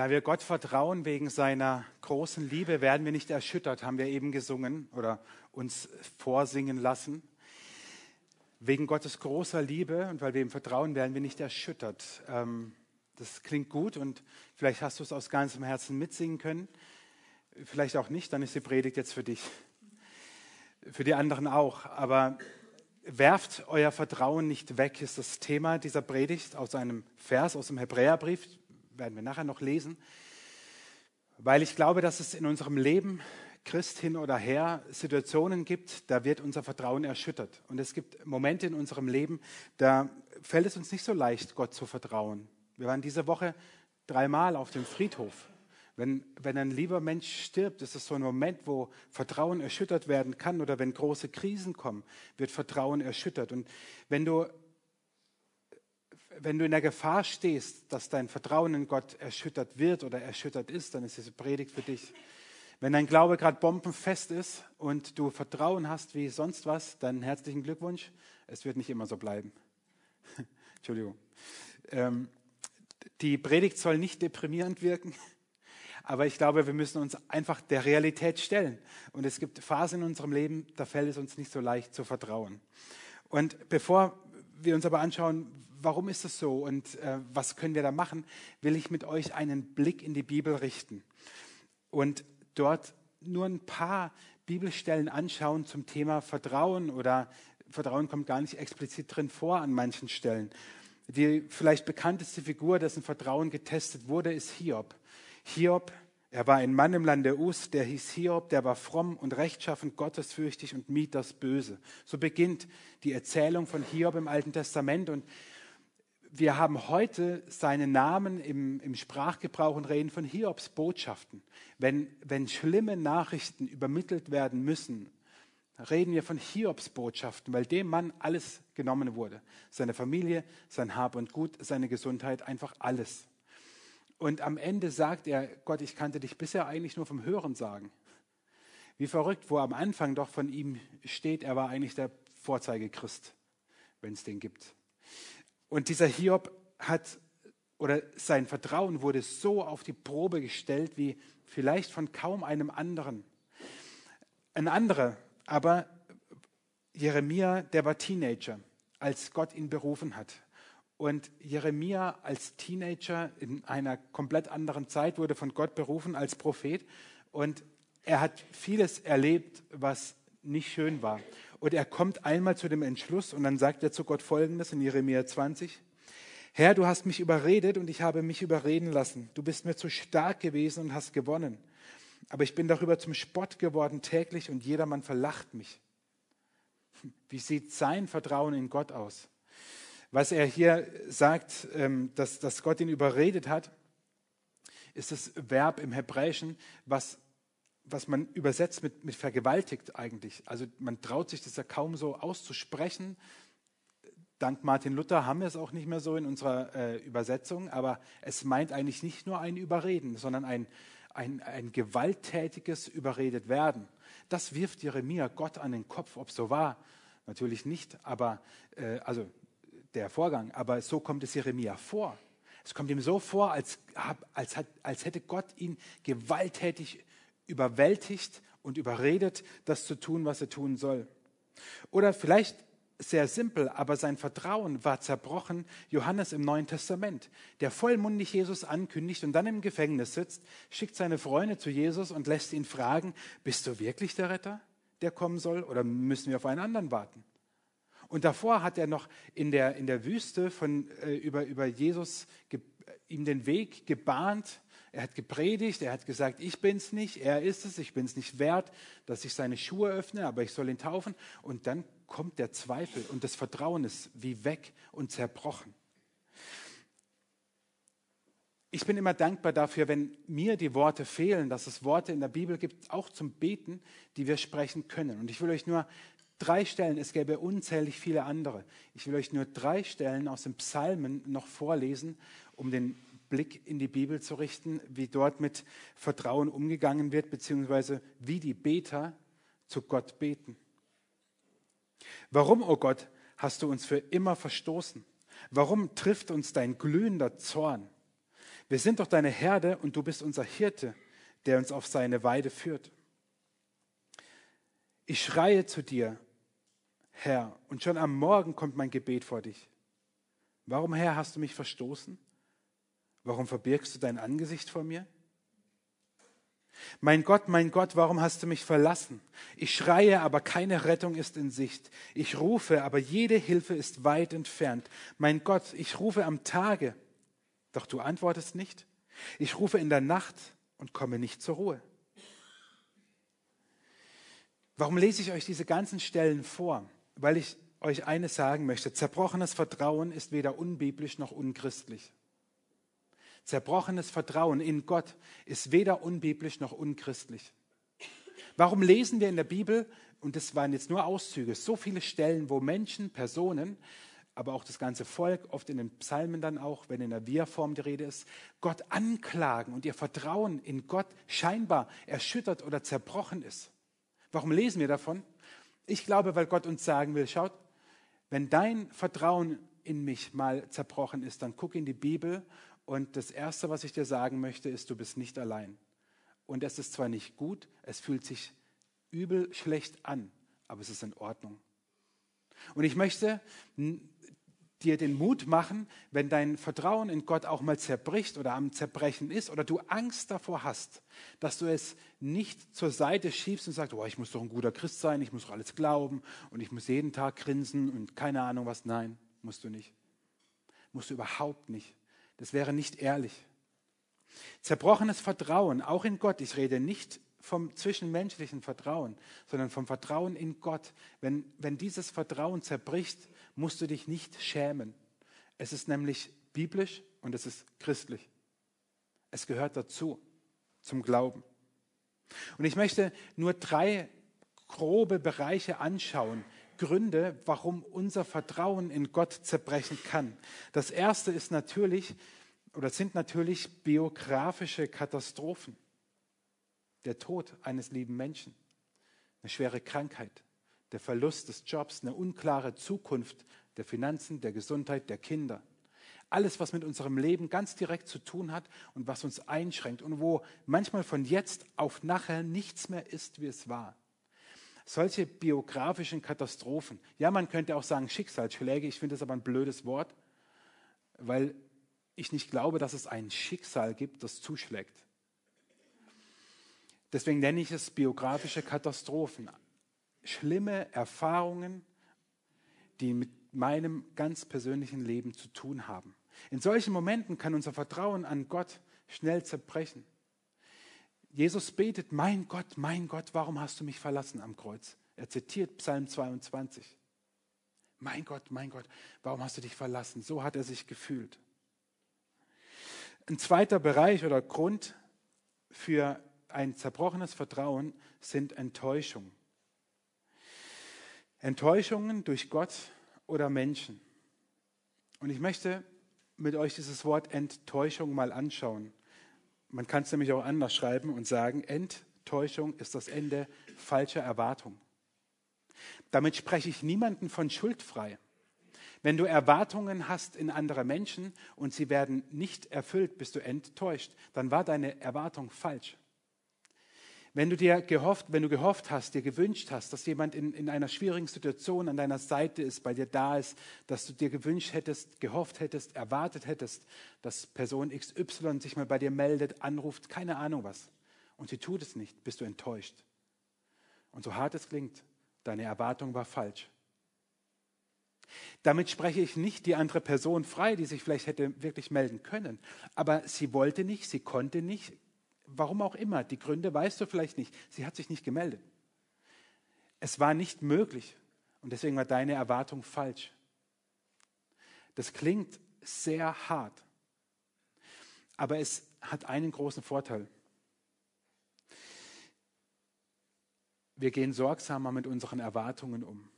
Da wir Gott vertrauen wegen seiner großen Liebe, werden wir nicht erschüttert, haben wir eben gesungen oder uns vorsingen lassen. Wegen Gottes großer Liebe und weil wir ihm vertrauen, werden wir nicht erschüttert. Ähm, das klingt gut und vielleicht hast du es aus ganzem Herzen mitsingen können. Vielleicht auch nicht, dann ist die Predigt jetzt für dich. Für die anderen auch. Aber werft euer Vertrauen nicht weg, ist das Thema dieser Predigt aus einem Vers aus dem Hebräerbrief werden wir nachher noch lesen, weil ich glaube, dass es in unserem Leben, Christ hin oder her, Situationen gibt, da wird unser Vertrauen erschüttert. Und es gibt Momente in unserem Leben, da fällt es uns nicht so leicht, Gott zu vertrauen. Wir waren diese Woche dreimal auf dem Friedhof. Wenn, wenn ein lieber Mensch stirbt, ist es so ein Moment, wo Vertrauen erschüttert werden kann oder wenn große Krisen kommen, wird Vertrauen erschüttert. Und wenn du wenn du in der Gefahr stehst, dass dein Vertrauen in Gott erschüttert wird oder erschüttert ist, dann ist diese Predigt für dich. Wenn dein Glaube gerade bombenfest ist und du Vertrauen hast wie sonst was, dann herzlichen Glückwunsch. Es wird nicht immer so bleiben. Entschuldigung. Ähm, die Predigt soll nicht deprimierend wirken, aber ich glaube, wir müssen uns einfach der Realität stellen. Und es gibt Phasen in unserem Leben, da fällt es uns nicht so leicht zu vertrauen. Und bevor wir uns aber anschauen, warum ist das so und äh, was können wir da machen, will ich mit euch einen Blick in die Bibel richten und dort nur ein paar Bibelstellen anschauen zum Thema Vertrauen oder Vertrauen kommt gar nicht explizit drin vor an manchen Stellen. Die vielleicht bekannteste Figur, dessen Vertrauen getestet wurde, ist Hiob. Hiob er war ein Mann im Lande Us, der hieß Hiob, der war fromm und rechtschaffend, gottesfürchtig und mied das Böse. So beginnt die Erzählung von Hiob im Alten Testament und wir haben heute seinen Namen im, im Sprachgebrauch und reden von Hiobs Botschaften. Wenn, wenn schlimme Nachrichten übermittelt werden müssen, reden wir von Hiobs Botschaften, weil dem Mann alles genommen wurde. Seine Familie, sein Hab und Gut, seine Gesundheit, einfach alles. Und am Ende sagt er, Gott, ich kannte dich bisher eigentlich nur vom Hören sagen. Wie verrückt, wo am Anfang doch von ihm steht, er war eigentlich der Vorzeigechrist, wenn es den gibt. Und dieser Hiob hat, oder sein Vertrauen wurde so auf die Probe gestellt, wie vielleicht von kaum einem anderen. Ein anderer, aber Jeremia, der war Teenager, als Gott ihn berufen hat. Und Jeremia als Teenager in einer komplett anderen Zeit wurde von Gott berufen als Prophet. Und er hat vieles erlebt, was nicht schön war. Und er kommt einmal zu dem Entschluss und dann sagt er zu Gott Folgendes in Jeremia 20. Herr, du hast mich überredet und ich habe mich überreden lassen. Du bist mir zu stark gewesen und hast gewonnen. Aber ich bin darüber zum Spott geworden täglich und jedermann verlacht mich. Wie sieht sein Vertrauen in Gott aus? Was er hier sagt, ähm, dass, dass Gott ihn überredet hat, ist das Verb im Hebräischen, was, was man übersetzt mit, mit vergewaltigt eigentlich. Also man traut sich das ja kaum so auszusprechen. Dank Martin Luther haben wir es auch nicht mehr so in unserer äh, Übersetzung, aber es meint eigentlich nicht nur ein Überreden, sondern ein, ein, ein gewalttätiges Überredet werden. Das wirft Jeremia Gott an den Kopf, ob so war. Natürlich nicht, aber äh, also der Vorgang, aber so kommt es Jeremia vor. Es kommt ihm so vor, als, als, als hätte Gott ihn gewalttätig überwältigt und überredet, das zu tun, was er tun soll. Oder vielleicht sehr simpel, aber sein Vertrauen war zerbrochen. Johannes im Neuen Testament, der vollmundig Jesus ankündigt und dann im Gefängnis sitzt, schickt seine Freunde zu Jesus und lässt ihn fragen, bist du wirklich der Retter, der kommen soll, oder müssen wir auf einen anderen warten? Und davor hat er noch in der, in der Wüste von, äh, über, über Jesus ge, ihm den Weg gebahnt. Er hat gepredigt, er hat gesagt, ich bin es nicht, er ist es, ich bin es nicht wert, dass ich seine Schuhe öffne, aber ich soll ihn taufen. Und dann kommt der Zweifel und das Vertrauen ist wie weg und zerbrochen. Ich bin immer dankbar dafür, wenn mir die Worte fehlen, dass es Worte in der Bibel gibt, auch zum Beten, die wir sprechen können. Und ich will euch nur drei Stellen, es gäbe unzählig viele andere. Ich will euch nur drei Stellen aus den Psalmen noch vorlesen, um den Blick in die Bibel zu richten, wie dort mit Vertrauen umgegangen wird, beziehungsweise wie die Beter zu Gott beten. Warum, o oh Gott, hast du uns für immer verstoßen? Warum trifft uns dein glühender Zorn? Wir sind doch deine Herde und du bist unser Hirte, der uns auf seine Weide führt. Ich schreie zu dir, Herr, und schon am Morgen kommt mein Gebet vor dich. Warum, Herr, hast du mich verstoßen? Warum verbirgst du dein Angesicht vor mir? Mein Gott, mein Gott, warum hast du mich verlassen? Ich schreie, aber keine Rettung ist in Sicht. Ich rufe, aber jede Hilfe ist weit entfernt. Mein Gott, ich rufe am Tage, doch du antwortest nicht. Ich rufe in der Nacht und komme nicht zur Ruhe. Warum lese ich euch diese ganzen Stellen vor? Weil ich euch eines sagen möchte. Zerbrochenes Vertrauen ist weder unbiblisch noch unchristlich. Zerbrochenes Vertrauen in Gott ist weder unbiblisch noch unchristlich. Warum lesen wir in der Bibel, und das waren jetzt nur Auszüge, so viele Stellen, wo Menschen, Personen, aber auch das ganze Volk, oft in den Psalmen dann auch, wenn in der Wir-Form die Rede ist, Gott anklagen und ihr Vertrauen in Gott scheinbar erschüttert oder zerbrochen ist. Warum lesen wir davon? Ich glaube, weil Gott uns sagen will, schaut, wenn dein Vertrauen in mich mal zerbrochen ist, dann guck in die Bibel und das Erste, was ich dir sagen möchte, ist, du bist nicht allein. Und es ist zwar nicht gut, es fühlt sich übel schlecht an, aber es ist in Ordnung. Und ich möchte dir den Mut machen, wenn dein Vertrauen in Gott auch mal zerbricht oder am Zerbrechen ist oder du Angst davor hast, dass du es nicht zur Seite schiebst und sagst, oh, ich muss doch ein guter Christ sein, ich muss doch alles glauben und ich muss jeden Tag grinsen und keine Ahnung was. Nein, musst du nicht. Musst du überhaupt nicht. Das wäre nicht ehrlich. Zerbrochenes Vertrauen, auch in Gott. Ich rede nicht vom zwischenmenschlichen Vertrauen, sondern vom Vertrauen in Gott. Wenn, wenn dieses Vertrauen zerbricht, musst du dich nicht schämen. Es ist nämlich biblisch und es ist christlich. Es gehört dazu, zum Glauben. Und ich möchte nur drei grobe Bereiche anschauen, Gründe, warum unser Vertrauen in Gott zerbrechen kann. Das erste ist natürlich oder sind natürlich biografische Katastrophen. Der Tod eines lieben Menschen, eine schwere Krankheit, der Verlust des Jobs, eine unklare Zukunft der Finanzen, der Gesundheit, der Kinder. Alles, was mit unserem Leben ganz direkt zu tun hat und was uns einschränkt und wo manchmal von jetzt auf nachher nichts mehr ist, wie es war solche biografischen Katastrophen, ja, man könnte auch sagen Schicksalsschläge, ich finde das aber ein blödes Wort, weil ich nicht glaube, dass es ein Schicksal gibt, das zuschlägt. Deswegen nenne ich es biografische Katastrophen. Schlimme Erfahrungen, die mit meinem ganz persönlichen Leben zu tun haben. In solchen Momenten kann unser Vertrauen an Gott schnell zerbrechen. Jesus betet, mein Gott, mein Gott, warum hast du mich verlassen am Kreuz? Er zitiert Psalm 22. Mein Gott, mein Gott, warum hast du dich verlassen? So hat er sich gefühlt. Ein zweiter Bereich oder Grund für ein zerbrochenes Vertrauen sind Enttäuschungen. Enttäuschungen durch Gott oder Menschen. Und ich möchte mit euch dieses Wort Enttäuschung mal anschauen. Man kann es nämlich auch anders schreiben und sagen, Enttäuschung ist das Ende falscher Erwartung. Damit spreche ich niemanden von Schuld frei. Wenn du Erwartungen hast in andere Menschen und sie werden nicht erfüllt, bist du enttäuscht, dann war deine Erwartung falsch. Wenn du dir gehofft, wenn du gehofft hast, dir gewünscht hast, dass jemand in, in einer schwierigen Situation an deiner Seite ist, bei dir da ist, dass du dir gewünscht hättest, gehofft hättest, erwartet hättest, dass Person XY sich mal bei dir meldet, anruft, keine Ahnung was, und sie tut es nicht, bist du enttäuscht. Und so hart es klingt, deine Erwartung war falsch. Damit spreche ich nicht die andere Person frei, die sich vielleicht hätte wirklich melden können. Aber sie wollte nicht, sie konnte nicht, warum auch immer, die Gründe weißt du vielleicht nicht. Sie hat sich nicht gemeldet. Es war nicht möglich und deswegen war deine Erwartung falsch. Das klingt sehr hart, aber es hat einen großen Vorteil. Wir gehen sorgsamer mit unseren Erwartungen um.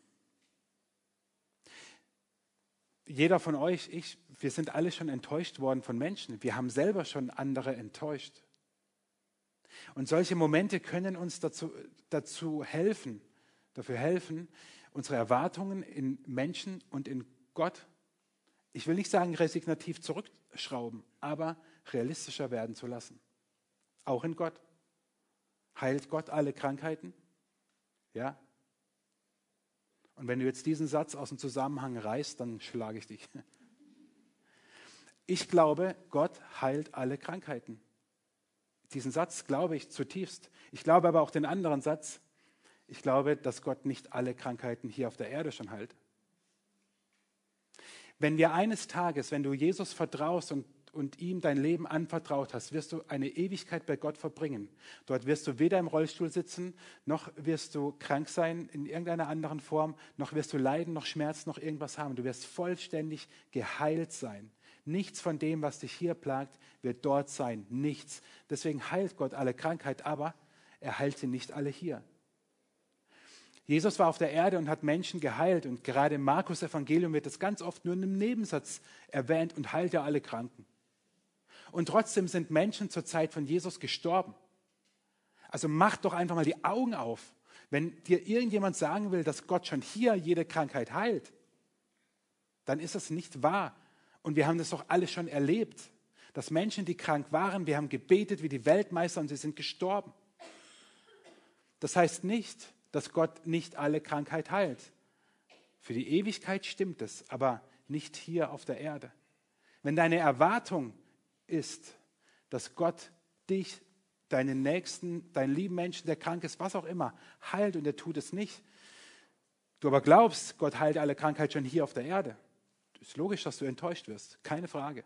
Jeder von euch, ich, wir sind alle schon enttäuscht worden von Menschen. Wir haben selber schon andere enttäuscht. Und solche Momente können uns dazu, dazu helfen, dafür helfen, unsere Erwartungen in Menschen und in Gott, ich will nicht sagen resignativ zurückschrauben, aber realistischer werden zu lassen. Auch in Gott. Heilt Gott alle Krankheiten? Ja? Und wenn du jetzt diesen Satz aus dem Zusammenhang reißt, dann schlage ich dich. Ich glaube, Gott heilt alle Krankheiten. Diesen Satz glaube ich zutiefst. Ich glaube aber auch den anderen Satz. Ich glaube, dass Gott nicht alle Krankheiten hier auf der Erde schon heilt. Wenn wir eines Tages, wenn du Jesus vertraust und und ihm dein Leben anvertraut hast, wirst du eine Ewigkeit bei Gott verbringen. Dort wirst du weder im Rollstuhl sitzen, noch wirst du krank sein in irgendeiner anderen Form, noch wirst du leiden, noch Schmerz, noch irgendwas haben. Du wirst vollständig geheilt sein. Nichts von dem, was dich hier plagt, wird dort sein. Nichts. Deswegen heilt Gott alle Krankheit, aber er heilt sie nicht alle hier. Jesus war auf der Erde und hat Menschen geheilt und gerade im Markus Evangelium wird das ganz oft nur in einem Nebensatz erwähnt und heilt er alle Kranken. Und trotzdem sind Menschen zur Zeit von Jesus gestorben. Also mach doch einfach mal die Augen auf. Wenn dir irgendjemand sagen will, dass Gott schon hier jede Krankheit heilt, dann ist das nicht wahr. Und wir haben das doch alle schon erlebt, dass Menschen, die krank waren, wir haben gebetet wie die Weltmeister und sie sind gestorben. Das heißt nicht, dass Gott nicht alle Krankheit heilt. Für die Ewigkeit stimmt es, aber nicht hier auf der Erde. Wenn deine Erwartung ist, dass Gott dich, deinen Nächsten, deinen lieben Menschen, der krank ist, was auch immer, heilt und er tut es nicht. Du aber glaubst, Gott heilt alle Krankheit schon hier auf der Erde. Ist logisch, dass du enttäuscht wirst, keine Frage.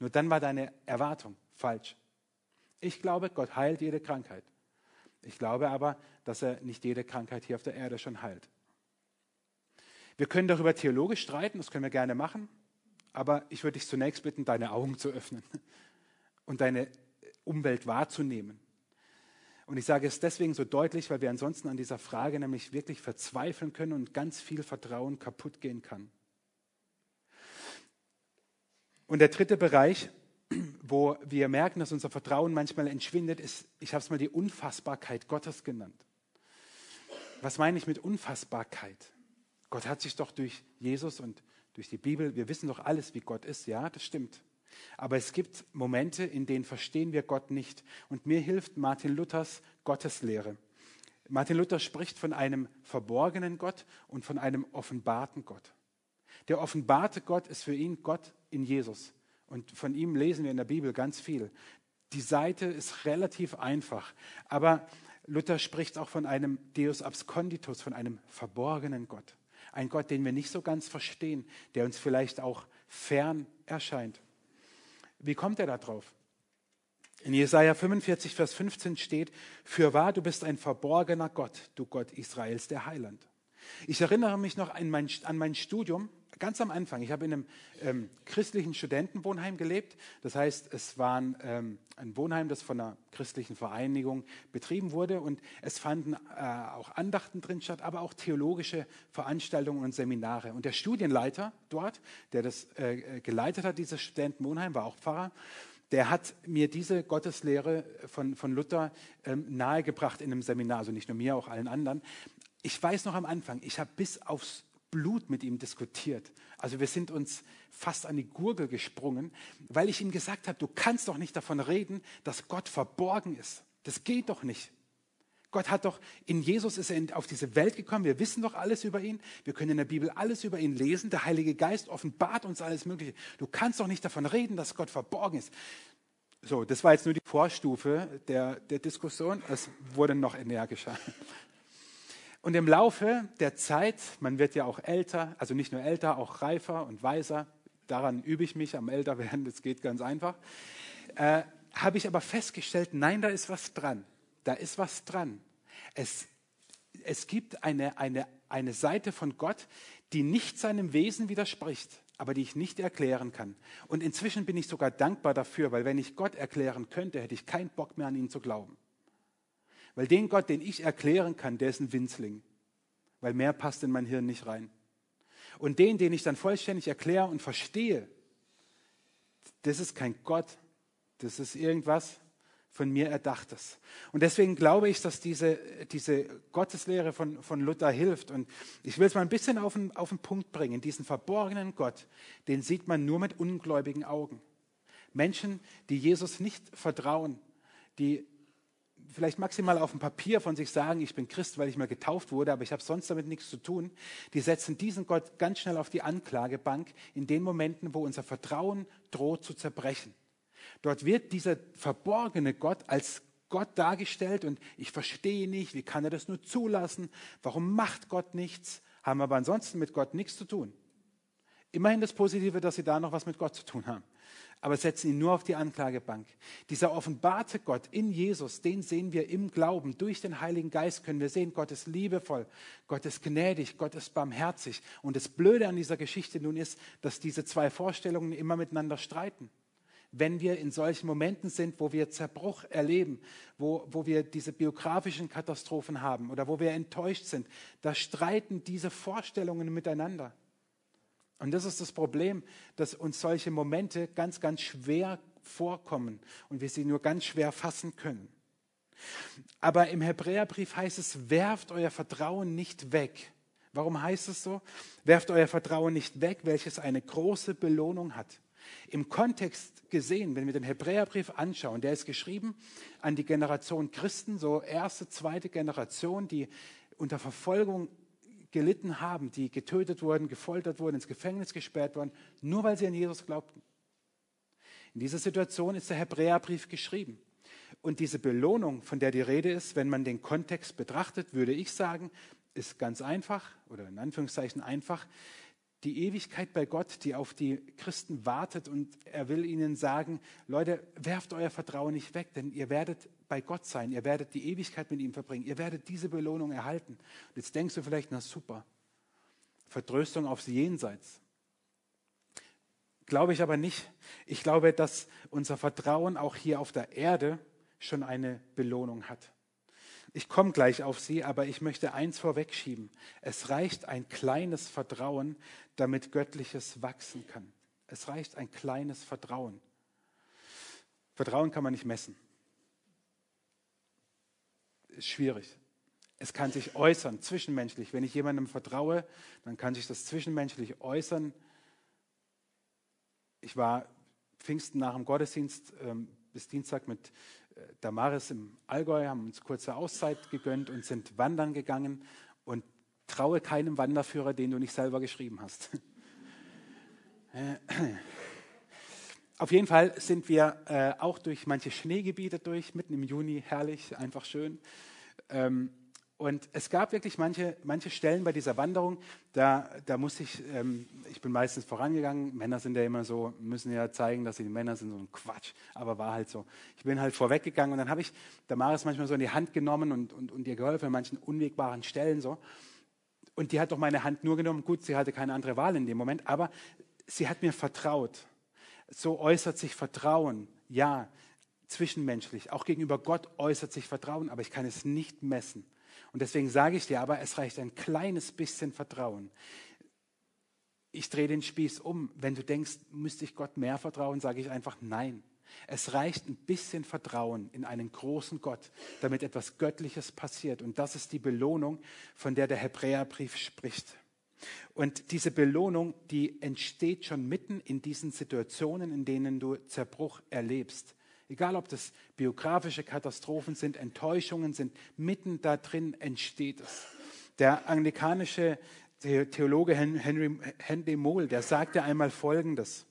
Nur dann war deine Erwartung falsch. Ich glaube, Gott heilt jede Krankheit. Ich glaube aber, dass er nicht jede Krankheit hier auf der Erde schon heilt. Wir können darüber theologisch streiten, das können wir gerne machen. Aber ich würde dich zunächst bitten, deine Augen zu öffnen und deine Umwelt wahrzunehmen. Und ich sage es deswegen so deutlich, weil wir ansonsten an dieser Frage nämlich wirklich verzweifeln können und ganz viel Vertrauen kaputt gehen kann. Und der dritte Bereich, wo wir merken, dass unser Vertrauen manchmal entschwindet, ist, ich habe es mal die Unfassbarkeit Gottes genannt. Was meine ich mit Unfassbarkeit? Gott hat sich doch durch Jesus und durch die Bibel, wir wissen doch alles, wie Gott ist, ja, das stimmt. Aber es gibt Momente, in denen verstehen wir Gott nicht. Und mir hilft Martin Luthers Gotteslehre. Martin Luther spricht von einem verborgenen Gott und von einem offenbarten Gott. Der offenbarte Gott ist für ihn Gott in Jesus. Und von ihm lesen wir in der Bibel ganz viel. Die Seite ist relativ einfach, aber Luther spricht auch von einem Deus absconditus, von einem verborgenen Gott. Ein Gott, den wir nicht so ganz verstehen, der uns vielleicht auch fern erscheint. Wie kommt er da drauf? In Jesaja 45, Vers 15 steht: Für wahr, du bist ein verborgener Gott, du Gott Israels, der Heiland. Ich erinnere mich noch an mein, an mein Studium ganz am Anfang. Ich habe in einem ähm, christlichen Studentenwohnheim gelebt. Das heißt, es war ähm, ein Wohnheim, das von einer christlichen Vereinigung betrieben wurde. Und es fanden äh, auch Andachten drin statt, aber auch theologische Veranstaltungen und Seminare. Und der Studienleiter dort, der das äh, geleitet hat, dieses Studentenwohnheim, war auch Pfarrer der hat mir diese Gotteslehre von, von Luther ähm, nahegebracht in einem Seminar, also nicht nur mir, auch allen anderen. Ich weiß noch am Anfang, ich habe bis aufs Blut mit ihm diskutiert. Also wir sind uns fast an die Gurgel gesprungen, weil ich ihm gesagt habe, du kannst doch nicht davon reden, dass Gott verborgen ist. Das geht doch nicht. Gott hat doch, in Jesus ist er auf diese Welt gekommen, wir wissen doch alles über ihn, wir können in der Bibel alles über ihn lesen, der Heilige Geist offenbart uns alles Mögliche. Du kannst doch nicht davon reden, dass Gott verborgen ist. So, das war jetzt nur die Vorstufe der, der Diskussion, es wurde noch energischer. Und im Laufe der Zeit, man wird ja auch älter, also nicht nur älter, auch reifer und weiser, daran übe ich mich am Älterwerden, das geht ganz einfach, äh, habe ich aber festgestellt, nein, da ist was dran. Da ist was dran. Es, es gibt eine, eine, eine Seite von Gott, die nicht seinem Wesen widerspricht, aber die ich nicht erklären kann. Und inzwischen bin ich sogar dankbar dafür, weil wenn ich Gott erklären könnte, hätte ich keinen Bock mehr an ihn zu glauben. Weil den Gott, den ich erklären kann, der ist ein Winzling. Weil mehr passt in mein Hirn nicht rein. Und den, den ich dann vollständig erkläre und verstehe, das ist kein Gott. Das ist irgendwas von mir Erdachtes. Und deswegen glaube ich, dass diese, diese Gotteslehre von, von Luther hilft. Und ich will es mal ein bisschen auf den, auf den Punkt bringen. Diesen verborgenen Gott, den sieht man nur mit ungläubigen Augen. Menschen, die Jesus nicht vertrauen, die vielleicht maximal auf dem Papier von sich sagen, ich bin Christ, weil ich mal getauft wurde, aber ich habe sonst damit nichts zu tun, die setzen diesen Gott ganz schnell auf die Anklagebank in den Momenten, wo unser Vertrauen droht zu zerbrechen. Dort wird dieser verborgene Gott als Gott dargestellt und ich verstehe nicht, wie kann er das nur zulassen, warum macht Gott nichts, haben aber ansonsten mit Gott nichts zu tun. Immerhin das Positive, dass sie da noch was mit Gott zu tun haben aber setzen ihn nur auf die Anklagebank. Dieser offenbarte Gott in Jesus, den sehen wir im Glauben. Durch den Heiligen Geist können wir sehen, Gott ist liebevoll, Gott ist gnädig, Gott ist barmherzig. Und das Blöde an dieser Geschichte nun ist, dass diese zwei Vorstellungen immer miteinander streiten. Wenn wir in solchen Momenten sind, wo wir Zerbruch erleben, wo, wo wir diese biografischen Katastrophen haben oder wo wir enttäuscht sind, da streiten diese Vorstellungen miteinander. Und das ist das Problem, dass uns solche Momente ganz, ganz schwer vorkommen und wir sie nur ganz schwer fassen können. Aber im Hebräerbrief heißt es, werft euer Vertrauen nicht weg. Warum heißt es so? Werft euer Vertrauen nicht weg, welches eine große Belohnung hat. Im Kontext gesehen, wenn wir den Hebräerbrief anschauen, der ist geschrieben an die Generation Christen, so erste, zweite Generation, die unter Verfolgung gelitten haben, die getötet wurden, gefoltert wurden, ins Gefängnis gesperrt wurden, nur weil sie an Jesus glaubten. In dieser Situation ist der Hebräerbrief geschrieben. Und diese Belohnung, von der die Rede ist, wenn man den Kontext betrachtet, würde ich sagen, ist ganz einfach oder in Anführungszeichen einfach. Die Ewigkeit bei Gott, die auf die Christen wartet und er will ihnen sagen, Leute, werft euer Vertrauen nicht weg, denn ihr werdet bei Gott sein, ihr werdet die Ewigkeit mit ihm verbringen, ihr werdet diese Belohnung erhalten. Und jetzt denkst du vielleicht, na super, Vertröstung aufs Jenseits. Glaube ich aber nicht. Ich glaube, dass unser Vertrauen auch hier auf der Erde schon eine Belohnung hat. Ich komme gleich auf sie, aber ich möchte eins vorwegschieben. Es reicht ein kleines Vertrauen, damit Göttliches wachsen kann. Es reicht ein kleines Vertrauen. Vertrauen kann man nicht messen ist schwierig. Es kann sich äußern, zwischenmenschlich. Wenn ich jemandem vertraue, dann kann sich das zwischenmenschlich äußern. Ich war Pfingsten nach dem Gottesdienst ähm, bis Dienstag mit äh, Damaris im Allgäu, haben uns kurze Auszeit gegönnt und sind wandern gegangen. Und traue keinem Wanderführer, den du nicht selber geschrieben hast. Auf jeden Fall sind wir äh, auch durch manche Schneegebiete durch, mitten im Juni, herrlich, einfach schön. Ähm, und es gab wirklich manche, manche Stellen bei dieser Wanderung, da, da musste ich, ähm, ich bin meistens vorangegangen, Männer sind ja immer so, müssen ja zeigen, dass sie Männer sind, so ein Quatsch, aber war halt so. Ich bin halt vorweggegangen und dann habe ich Damaris manchmal so in die Hand genommen und, und, und ihr geholfen an manchen unwegbaren Stellen so. Und die hat doch meine Hand nur genommen, gut, sie hatte keine andere Wahl in dem Moment, aber sie hat mir vertraut. So äußert sich Vertrauen, ja, zwischenmenschlich. Auch gegenüber Gott äußert sich Vertrauen, aber ich kann es nicht messen. Und deswegen sage ich dir aber, es reicht ein kleines bisschen Vertrauen. Ich drehe den Spieß um. Wenn du denkst, müsste ich Gott mehr vertrauen, sage ich einfach nein. Es reicht ein bisschen Vertrauen in einen großen Gott, damit etwas Göttliches passiert. Und das ist die Belohnung, von der der Hebräerbrief spricht. Und diese Belohnung, die entsteht schon mitten in diesen Situationen, in denen du Zerbruch erlebst. Egal, ob das biografische Katastrophen sind, Enttäuschungen sind, mitten da drin entsteht es. Der anglikanische Theologe Henry, Henry Mohl, der sagte einmal Folgendes.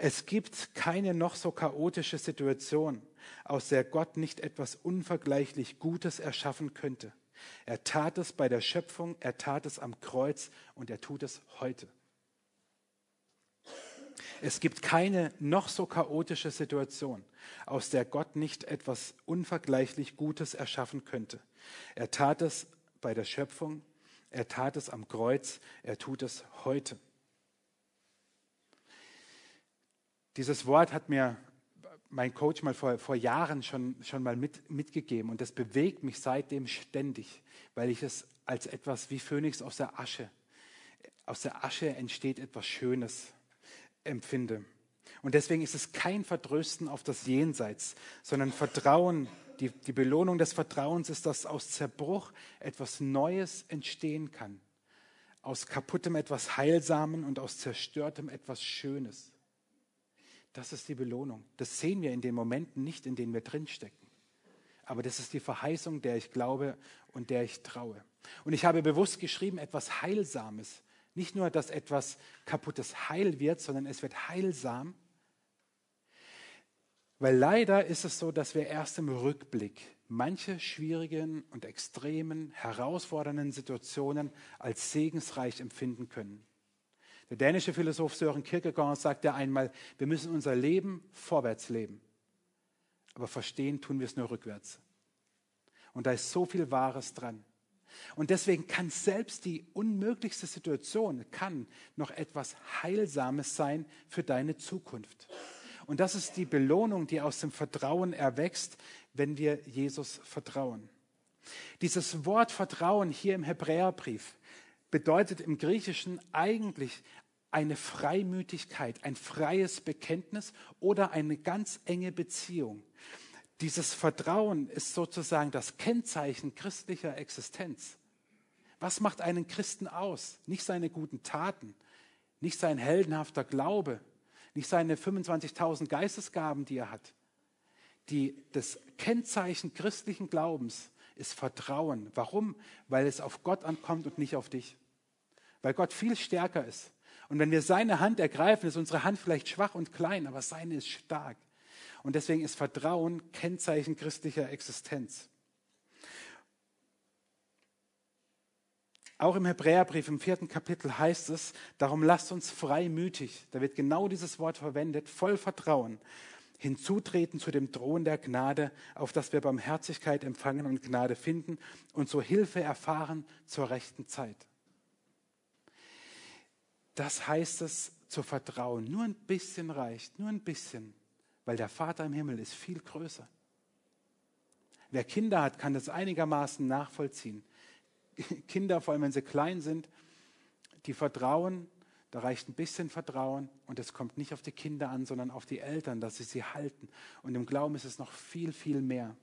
Es gibt keine noch so chaotische Situation, aus der Gott nicht etwas unvergleichlich Gutes erschaffen könnte. Er tat es bei der Schöpfung, er tat es am Kreuz und er tut es heute. Es gibt keine noch so chaotische Situation, aus der Gott nicht etwas unvergleichlich Gutes erschaffen könnte. Er tat es bei der Schöpfung, er tat es am Kreuz, er tut es heute. Dieses Wort hat mir mein Coach mal vor, vor Jahren schon, schon mal mit, mitgegeben und das bewegt mich seitdem ständig, weil ich es als etwas wie Phönix aus der Asche, aus der Asche entsteht etwas Schönes empfinde. Und deswegen ist es kein Vertrösten auf das Jenseits, sondern Vertrauen. Die, die Belohnung des Vertrauens ist, dass aus Zerbruch etwas Neues entstehen kann. Aus kaputtem etwas Heilsamen und aus zerstörtem etwas Schönes. Das ist die Belohnung. Das sehen wir in den Momenten nicht, in denen wir drinstecken. Aber das ist die Verheißung, der ich glaube und der ich traue. Und ich habe bewusst geschrieben, etwas Heilsames. Nicht nur, dass etwas Kaputtes heil wird, sondern es wird heilsam. Weil leider ist es so, dass wir erst im Rückblick manche schwierigen und extremen, herausfordernden Situationen als segensreich empfinden können. Der dänische Philosoph Søren Kierkegaard sagte einmal, wir müssen unser Leben vorwärts leben, aber verstehen tun wir es nur rückwärts. Und da ist so viel Wahres dran. Und deswegen kann selbst die unmöglichste Situation kann noch etwas Heilsames sein für deine Zukunft. Und das ist die Belohnung, die aus dem Vertrauen erwächst, wenn wir Jesus vertrauen. Dieses Wort Vertrauen hier im Hebräerbrief bedeutet im Griechischen eigentlich eine Freimütigkeit, ein freies Bekenntnis oder eine ganz enge Beziehung. Dieses Vertrauen ist sozusagen das Kennzeichen christlicher Existenz. Was macht einen Christen aus? Nicht seine guten Taten, nicht sein heldenhafter Glaube, nicht seine 25.000 Geistesgaben, die er hat. Die, das Kennzeichen christlichen Glaubens ist Vertrauen. Warum? Weil es auf Gott ankommt und nicht auf dich. Weil Gott viel stärker ist. Und wenn wir seine Hand ergreifen, ist unsere Hand vielleicht schwach und klein, aber seine ist stark. Und deswegen ist Vertrauen Kennzeichen christlicher Existenz. Auch im Hebräerbrief im vierten Kapitel heißt es, darum lasst uns freimütig, da wird genau dieses Wort verwendet, voll Vertrauen, hinzutreten zu dem Thron der Gnade, auf das wir Barmherzigkeit empfangen und Gnade finden und so Hilfe erfahren zur rechten Zeit. Das heißt es zu vertrauen. Nur ein bisschen reicht, nur ein bisschen, weil der Vater im Himmel ist viel größer. Wer Kinder hat, kann das einigermaßen nachvollziehen. Kinder, vor allem wenn sie klein sind, die vertrauen, da reicht ein bisschen Vertrauen und es kommt nicht auf die Kinder an, sondern auf die Eltern, dass sie sie halten. Und im Glauben ist es noch viel, viel mehr.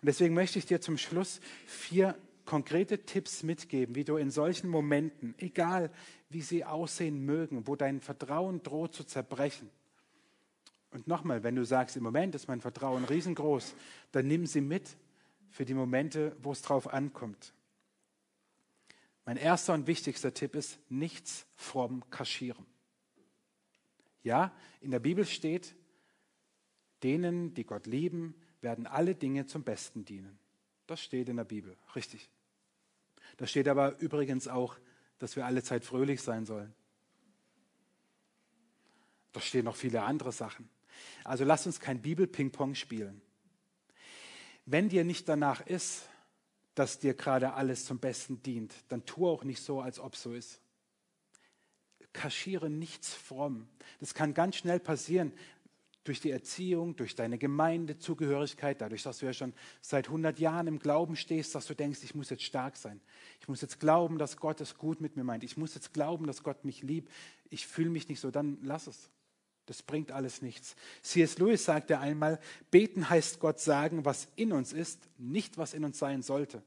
Und deswegen möchte ich dir zum Schluss vier konkrete Tipps mitgeben, wie du in solchen Momenten, egal wie sie aussehen mögen, wo dein Vertrauen droht zu zerbrechen. Und nochmal, wenn du sagst, im Moment ist mein Vertrauen riesengroß, dann nimm sie mit für die Momente, wo es drauf ankommt. Mein erster und wichtigster Tipp ist, nichts fromm kaschieren. Ja, in der Bibel steht, denen, die Gott lieben, werden alle Dinge zum Besten dienen. Das steht in der Bibel, richtig. Da steht aber übrigens auch, dass wir alle Zeit fröhlich sein sollen. Da stehen noch viele andere Sachen. Also lass uns kein Bibel-Ping-Pong spielen. Wenn dir nicht danach ist, dass dir gerade alles zum Besten dient, dann tu auch nicht so, als ob so ist. Kaschiere nichts fromm. Das kann ganz schnell passieren durch die Erziehung, durch deine Gemeindezugehörigkeit, dadurch, dass du ja schon seit 100 Jahren im Glauben stehst, dass du denkst, ich muss jetzt stark sein. Ich muss jetzt glauben, dass Gott es gut mit mir meint. Ich muss jetzt glauben, dass Gott mich liebt. Ich fühle mich nicht so. Dann lass es. Das bringt alles nichts. C.S. Lewis sagte einmal, beten heißt Gott sagen, was in uns ist, nicht was in uns sein sollte.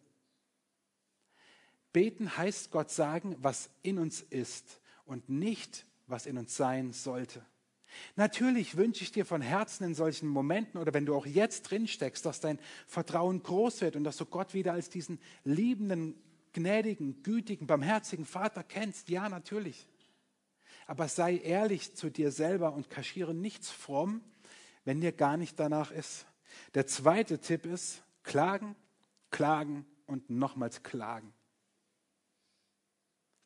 Beten heißt Gott sagen, was in uns ist und nicht, was in uns sein sollte. Natürlich wünsche ich dir von Herzen in solchen Momenten oder wenn du auch jetzt drin steckst, dass dein Vertrauen groß wird und dass du Gott wieder als diesen liebenden, gnädigen, gütigen, barmherzigen Vater kennst. Ja, natürlich. Aber sei ehrlich zu dir selber und kaschiere nichts fromm, wenn dir gar nicht danach ist. Der zweite Tipp ist, klagen, klagen und nochmals klagen.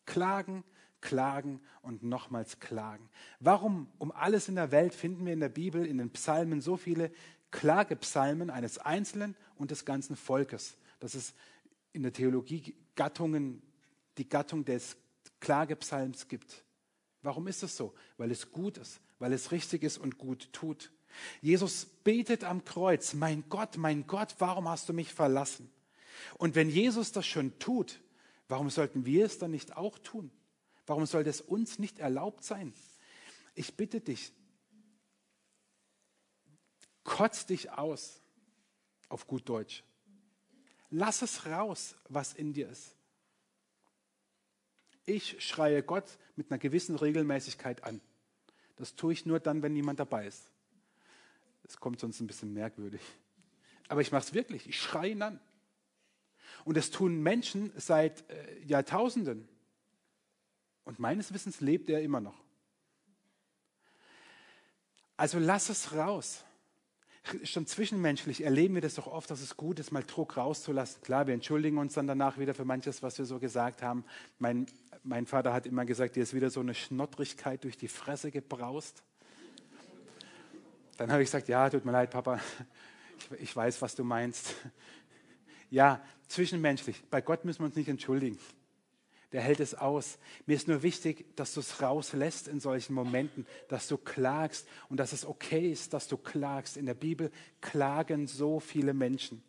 Klagen, klagen und nochmals klagen. Warum um alles in der Welt finden wir in der Bibel, in den Psalmen so viele Klagepsalmen eines Einzelnen und des ganzen Volkes? Das ist in der Theologie Gattungen, die Gattung des Klagepsalms gibt. Warum ist es so? Weil es gut ist, weil es richtig ist und gut tut. Jesus betet am Kreuz, mein Gott, mein Gott, warum hast du mich verlassen? Und wenn Jesus das schon tut, warum sollten wir es dann nicht auch tun? Warum soll das uns nicht erlaubt sein? Ich bitte dich, kotz dich aus, auf gut Deutsch. Lass es raus, was in dir ist. Ich schreie Gott mit einer gewissen Regelmäßigkeit an. Das tue ich nur dann, wenn niemand dabei ist. Es kommt sonst ein bisschen merkwürdig. Aber ich mache es wirklich. Ich schreie ihn an. Und das tun Menschen seit äh, Jahrtausenden. Und meines Wissens lebt er immer noch. Also lass es raus. Schon zwischenmenschlich erleben wir das doch oft, dass es gut ist, mal Druck rauszulassen. Klar, wir entschuldigen uns dann danach wieder für manches, was wir so gesagt haben. Mein, mein Vater hat immer gesagt, dir ist wieder so eine Schnottrigkeit durch die Fresse gebraust. Dann habe ich gesagt, ja, tut mir leid, Papa, ich, ich weiß, was du meinst. Ja, zwischenmenschlich. Bei Gott müssen wir uns nicht entschuldigen der hält es aus. Mir ist nur wichtig, dass du es rauslässt in solchen Momenten, dass du klagst und dass es okay ist, dass du klagst. In der Bibel klagen so viele Menschen.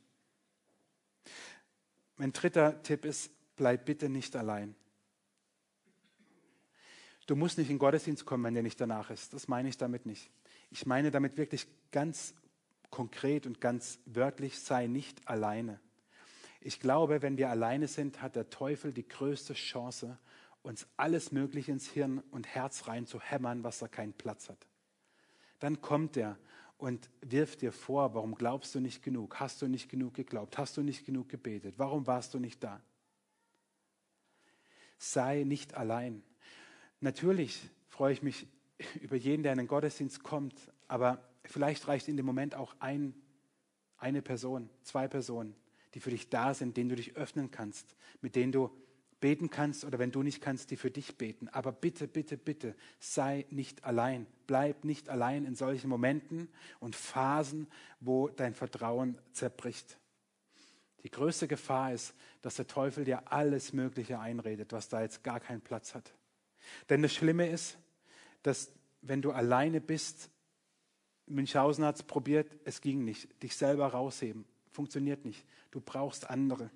Mein dritter Tipp ist, bleib bitte nicht allein. Du musst nicht in den Gottesdienst kommen, wenn der nicht danach ist. Das meine ich damit nicht. Ich meine damit wirklich ganz konkret und ganz wörtlich, sei nicht alleine. Ich glaube, wenn wir alleine sind, hat der Teufel die größte Chance, uns alles Mögliche ins Hirn und Herz rein zu hämmern, was da keinen Platz hat. Dann kommt er und wirft dir vor, warum glaubst du nicht genug? Hast du nicht genug geglaubt? Hast du nicht genug gebetet? Warum warst du nicht da? Sei nicht allein. Natürlich freue ich mich über jeden, der in den Gottesdienst kommt, aber vielleicht reicht in dem Moment auch ein, eine Person, zwei Personen die für dich da sind, denen du dich öffnen kannst, mit denen du beten kannst oder wenn du nicht kannst, die für dich beten. Aber bitte, bitte, bitte, sei nicht allein. Bleib nicht allein in solchen Momenten und Phasen, wo dein Vertrauen zerbricht. Die größte Gefahr ist, dass der Teufel dir alles Mögliche einredet, was da jetzt gar keinen Platz hat. Denn das Schlimme ist, dass wenn du alleine bist, Münchhausen hat es probiert, es ging nicht, dich selber rausheben. Funktioniert nicht. Du brauchst andere.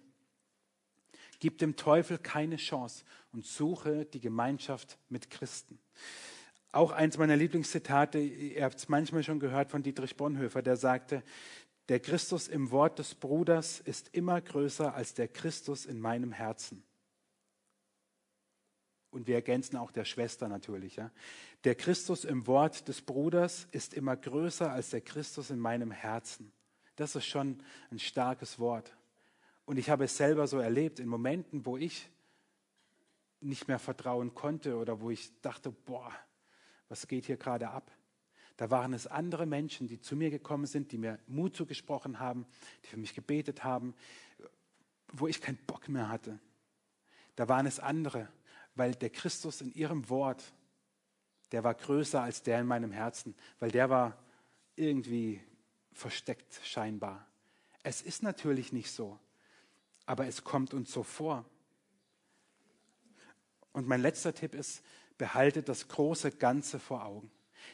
Gib dem Teufel keine Chance und suche die Gemeinschaft mit Christen. Auch eins meiner Lieblingszitate, ihr habt es manchmal schon gehört von Dietrich Bonhoeffer, der sagte, der Christus im Wort des Bruders ist immer größer als der Christus in meinem Herzen. Und wir ergänzen auch der Schwester natürlich. Ja. Der Christus im Wort des Bruders ist immer größer als der Christus in meinem Herzen. Das ist schon ein starkes Wort. Und ich habe es selber so erlebt, in Momenten, wo ich nicht mehr vertrauen konnte oder wo ich dachte, boah, was geht hier gerade ab? Da waren es andere Menschen, die zu mir gekommen sind, die mir Mut zugesprochen haben, die für mich gebetet haben, wo ich keinen Bock mehr hatte. Da waren es andere, weil der Christus in ihrem Wort, der war größer als der in meinem Herzen, weil der war irgendwie versteckt scheinbar. Es ist natürlich nicht so, aber es kommt uns so vor. Und mein letzter Tipp ist, behaltet das große Ganze vor Augen.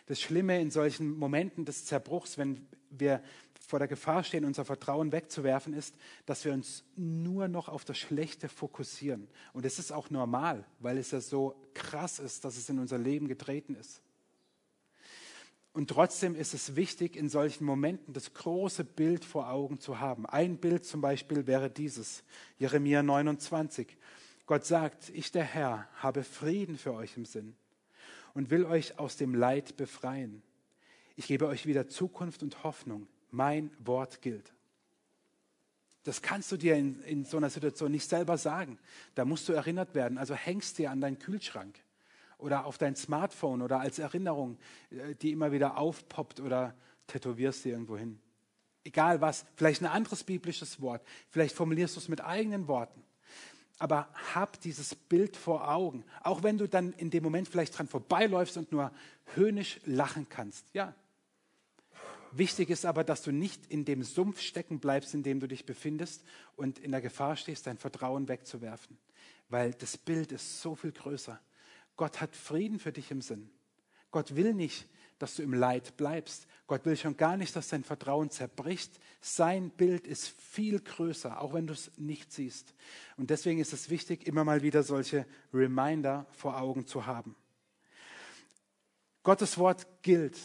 Das Schlimme in solchen Momenten des Zerbruchs, wenn wir vor der Gefahr stehen, unser Vertrauen wegzuwerfen, ist, dass wir uns nur noch auf das Schlechte fokussieren. Und es ist auch normal, weil es ja so krass ist, dass es in unser Leben getreten ist. Und trotzdem ist es wichtig, in solchen Momenten das große Bild vor Augen zu haben. Ein Bild zum Beispiel wäre dieses, Jeremia 29. Gott sagt, ich der Herr habe Frieden für euch im Sinn und will euch aus dem Leid befreien. Ich gebe euch wieder Zukunft und Hoffnung. Mein Wort gilt. Das kannst du dir in, in so einer Situation nicht selber sagen. Da musst du erinnert werden. Also hängst dir an deinen Kühlschrank oder auf dein Smartphone oder als Erinnerung, äh, die immer wieder aufpoppt oder tätowierst sie irgendwo hin. Egal was, vielleicht ein anderes biblisches Wort, vielleicht formulierst du es mit eigenen Worten. Aber hab dieses Bild vor Augen, auch wenn du dann in dem Moment vielleicht dran vorbeiläufst und nur höhnisch lachen kannst. Ja. Wichtig ist aber, dass du nicht in dem Sumpf stecken bleibst, in dem du dich befindest und in der Gefahr stehst, dein Vertrauen wegzuwerfen. Weil das Bild ist so viel größer. Gott hat Frieden für dich im Sinn. Gott will nicht, dass du im Leid bleibst. Gott will schon gar nicht, dass dein Vertrauen zerbricht. Sein Bild ist viel größer, auch wenn du es nicht siehst. Und deswegen ist es wichtig, immer mal wieder solche Reminder vor Augen zu haben. Gottes Wort gilt.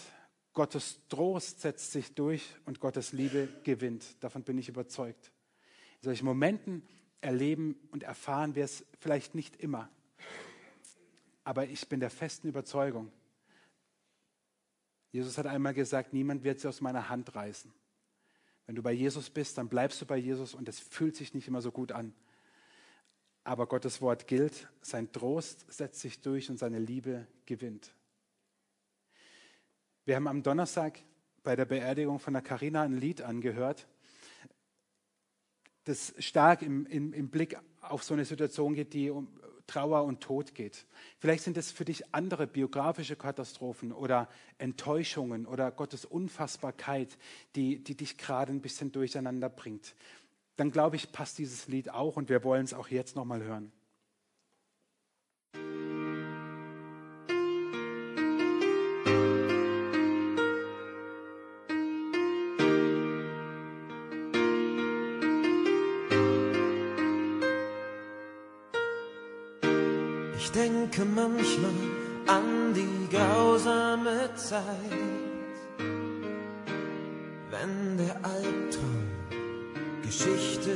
Gottes Trost setzt sich durch und Gottes Liebe gewinnt. Davon bin ich überzeugt. In solchen Momenten erleben und erfahren wir es vielleicht nicht immer. Aber ich bin der festen Überzeugung, Jesus hat einmal gesagt, niemand wird sie aus meiner Hand reißen. Wenn du bei Jesus bist, dann bleibst du bei Jesus und es fühlt sich nicht immer so gut an. Aber Gottes Wort gilt, sein Trost setzt sich durch und seine Liebe gewinnt. Wir haben am Donnerstag bei der Beerdigung von der Karina ein Lied angehört, das stark im, im, im Blick auf so eine Situation geht, die um Trauer und Tod geht. Vielleicht sind es für dich andere biografische Katastrophen oder Enttäuschungen oder Gottes Unfassbarkeit, die, die dich gerade ein bisschen durcheinander bringt. Dann glaube ich, passt dieses Lied auch und wir wollen es auch jetzt nochmal hören. Manchmal an die grausame Zeit, wenn der Albtraum Geschichte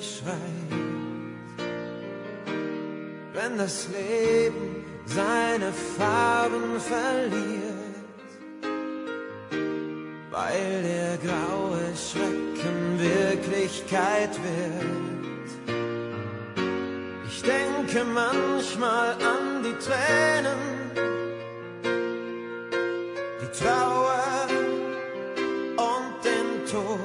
schreibt, wenn das Leben seine Farben verliert, weil der graue Schrecken Wirklichkeit wird denke manchmal an die Tränen, die Trauer und den Tod.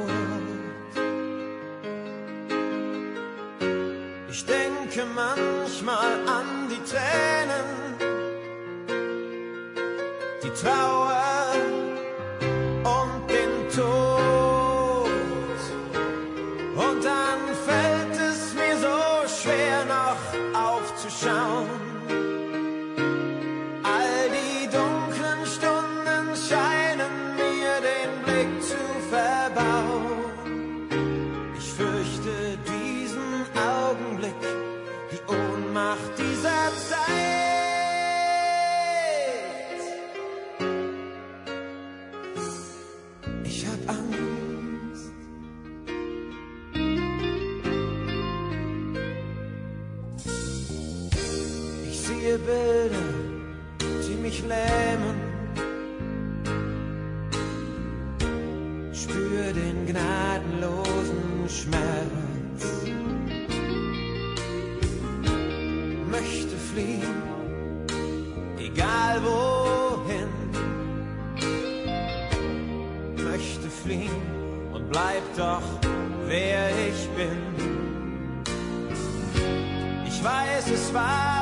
Ich denke manchmal an die Tränen, die Trauer Bilder, die mich lähmen. Spür den gnadenlosen Schmerz. Möchte fliehen, egal wohin. Möchte fliehen und bleib doch, wer ich bin. Ich weiß, es warten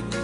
public